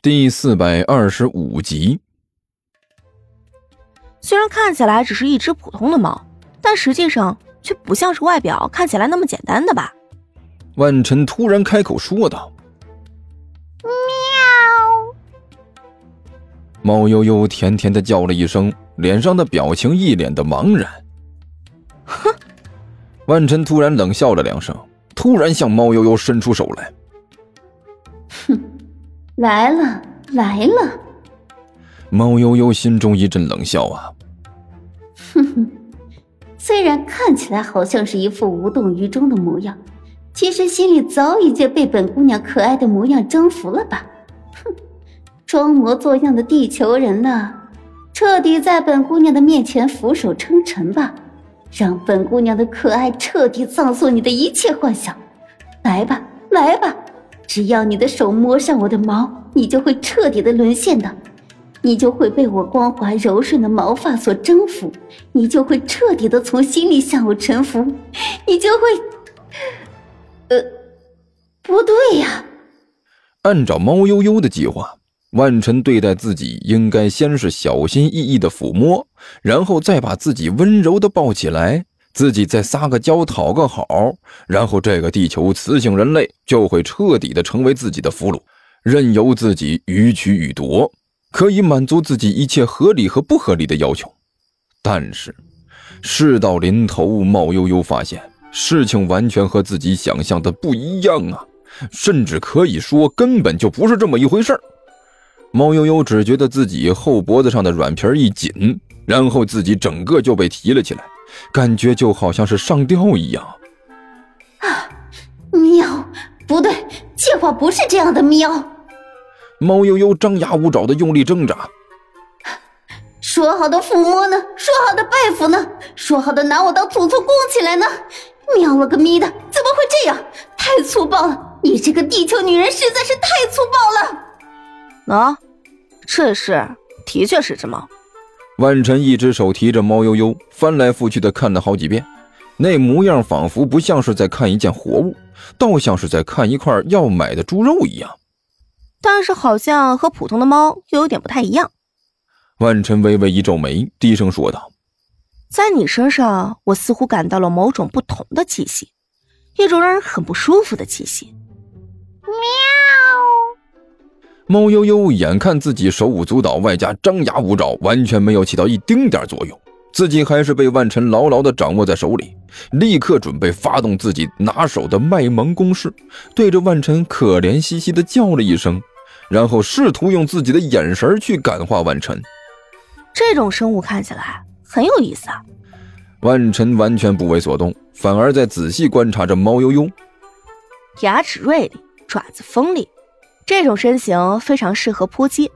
第四百二十五集。虽然看起来只是一只普通的猫，但实际上却不像是外表看起来那么简单的吧？万晨突然开口说道：“喵！”猫悠悠甜甜的叫了一声，脸上的表情一脸的茫然。哼！万晨突然冷笑了两声，突然向猫悠悠伸出手来。哼！来了，来了！猫悠悠心中一阵冷笑啊。哼哼，虽然看起来好像是一副无动于衷的模样，其实心里早已经被本姑娘可爱的模样征服了吧？哼，装模作样的地球人呢？彻底在本姑娘的面前俯首称臣吧，让本姑娘的可爱彻底葬送你的一切幻想。来吧，来吧！只要你的手摸上我的毛，你就会彻底的沦陷的，你就会被我光滑柔顺的毛发所征服，你就会彻底的从心里向我臣服，你就会……呃，不对呀。按照猫悠悠的计划，万晨对待自己应该先是小心翼翼的抚摸，然后再把自己温柔的抱起来。自己再撒个娇讨个好，然后这个地球雌性人类就会彻底的成为自己的俘虏，任由自己予取予夺，可以满足自己一切合理和不合理的要求。但是事到临头，猫悠悠发现事情完全和自己想象的不一样啊，甚至可以说根本就不是这么一回事儿。猫悠悠只觉得自己后脖子上的软皮一紧，然后自己整个就被提了起来。感觉就好像是上吊一样。啊，喵！不对，计划不是这样的。喵！猫悠悠张牙舞爪的用力挣扎。说好的抚摸呢？说好的拜服呢？说好的拿我当祖宗供起来呢？喵了个咪的！怎么会这样？太粗暴了！你这个地球女人实在是太粗暴了。啊，这是，的确是只猫。万晨一只手提着猫悠悠，翻来覆去的看了好几遍，那模样仿佛不像是在看一件活物，倒像是在看一块要买的猪肉一样。但是好像和普通的猫又有点不太一样。万晨微微一皱眉，低声说道：“在你身上，我似乎感到了某种不同的气息，一种让人很不舒服的气息。”猫悠悠眼看自己手舞足蹈，外加张牙舞爪，完全没有起到一丁点作用，自己还是被万晨牢牢地掌握在手里，立刻准备发动自己拿手的卖萌攻势，对着万晨可怜兮兮地叫了一声，然后试图用自己的眼神去感化万晨。这种生物看起来很有意思啊！万晨完全不为所动，反而在仔细观察着猫悠悠，牙齿锐利，爪子锋利。这种身形非常适合扑击，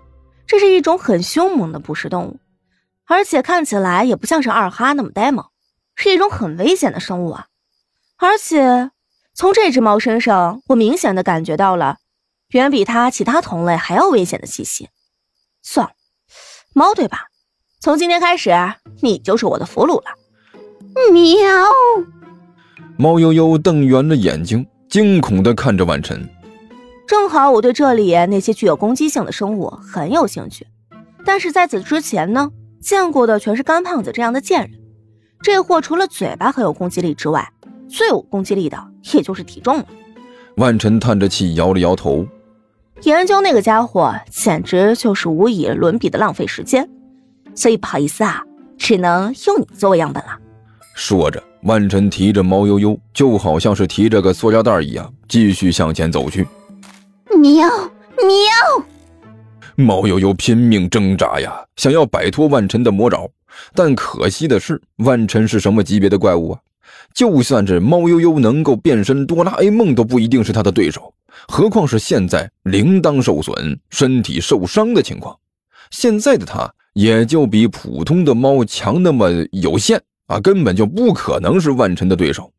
这是一种很凶猛的捕食动物，而且看起来也不像是二哈那么呆萌，是一种很危险的生物啊！而且从这只猫身上，我明显的感觉到了远比它其他同类还要危险的气息。算了，猫对吧？从今天开始，你就是我的俘虏了。喵！猫悠悠瞪圆了眼睛，惊恐的看着万晨。正好我对这里那些具有攻击性的生物很有兴趣，但是在此之前呢，见过的全是干胖子这样的贱人。这货除了嘴巴很有攻击力之外，最有攻击力的也就是体重了。万晨叹着气摇了摇头，研究那个家伙简直就是无以伦比的浪费时间，所以不好意思啊，只能用你作为样本了。说着，万晨提着猫悠悠，就好像是提着个塑料袋一样，继续向前走去。喵喵！猫悠悠拼命挣扎呀，想要摆脱万晨的魔爪，但可惜的是，万晨是什么级别的怪物啊？就算是猫悠悠能够变身哆啦 A 梦，都不一定是他的对手。何况是现在铃铛受损、身体受伤的情况，现在的他也就比普通的猫强那么有限啊，根本就不可能是万晨的对手。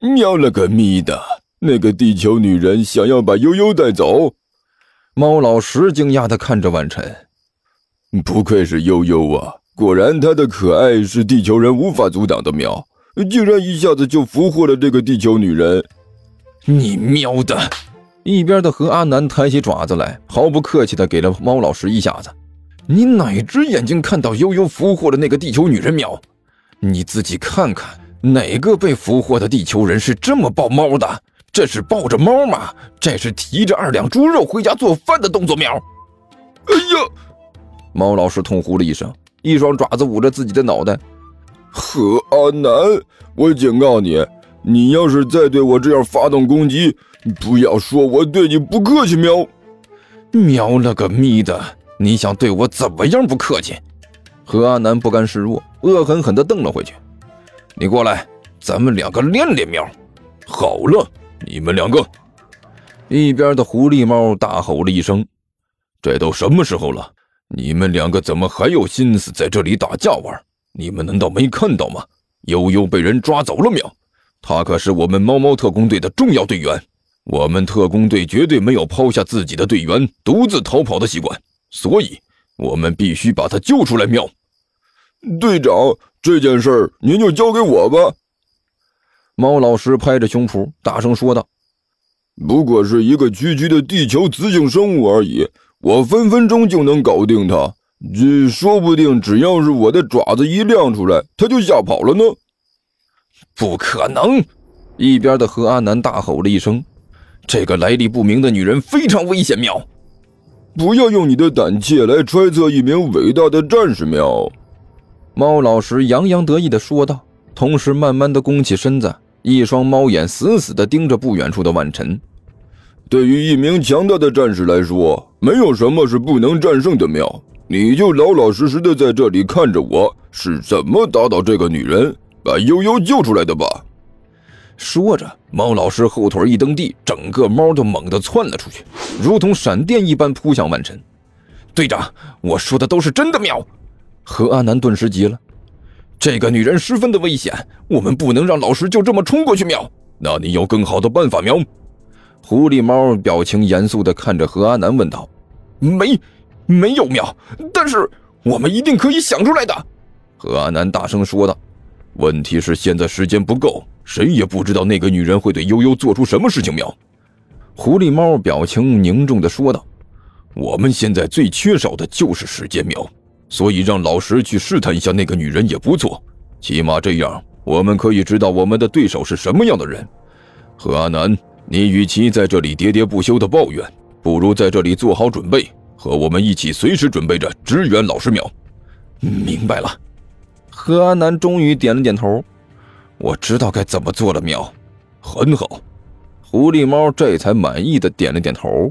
喵了个咪的！那个地球女人想要把悠悠带走，猫老师惊讶的看着万晨，不愧是悠悠啊！果然她的可爱是地球人无法阻挡的喵，竟然一下子就俘获了这个地球女人。你喵的！一边的何阿南抬起爪子来，毫不客气地给了猫老师一下子。你哪只眼睛看到悠悠俘获了那个地球女人喵？你自己看看，哪个被俘获的地球人是这么抱猫的？这是抱着猫吗？这是提着二两猪肉回家做饭的动作喵！哎呀！猫老师痛呼了一声，一双爪子捂着自己的脑袋。何阿南，我警告你，你要是再对我这样发动攻击，不要说我对你不客气，喵！喵了个咪的！你想对我怎么样不客气？何阿南不甘示弱，恶狠狠地瞪了回去。你过来，咱们两个练练喵！好了，你们两个。一边的狐狸猫大吼了一声：“这都什么时候了？你们两个怎么还有心思在这里打架玩？”你们难道没看到吗？悠悠被人抓走了喵！他可是我们猫猫特工队的重要队员，我们特工队绝对没有抛下自己的队员独自逃跑的习惯，所以我们必须把他救出来喵！队长，这件事您就交给我吧。猫老师拍着胸脯大声说道：“不过是一个区区的地球雌性生物而已，我分分钟就能搞定它。”这说不定，只要是我的爪子一亮出来，它就吓跑了呢。不可能！一边的何阿南大吼了一声：“这个来历不明的女人非常危险！”喵！不要用你的胆怯来揣测一名伟大的战士！喵！猫老师洋洋得意地说道，同时慢慢的弓起身子，一双猫眼死死的盯着不远处的万晨。对于一名强大的战士来说，没有什么是不能战胜的！喵！你就老老实实的在这里看着我是怎么打倒这个女人，把悠悠救出来的吧。说着，猫老师后腿一蹬地，整个猫就猛地窜了出去，如同闪电一般扑向万晨。队长，我说的都是真的喵！何阿南顿时急了，这个女人十分的危险，我们不能让老师就这么冲过去喵。那你有更好的办法喵？狐狸猫表情严肃的看着何阿南问道：“没。”没有妙，但是我们一定可以想出来的。”何阿南大声说道。“问题是现在时间不够，谁也不知道那个女人会对悠悠做出什么事情。”喵，狐狸猫表情凝重的说道：“我们现在最缺少的就是时间。”喵，所以让老石去试探一下那个女人也不错，起码这样我们可以知道我们的对手是什么样的人。何阿南，你与其在这里喋喋不休的抱怨，不如在这里做好准备。和我们一起，随时准备着支援老师苗。明白了，何安南终于点了点头。我知道该怎么做了，苗。很好，狐狸猫这才满意的点了点头。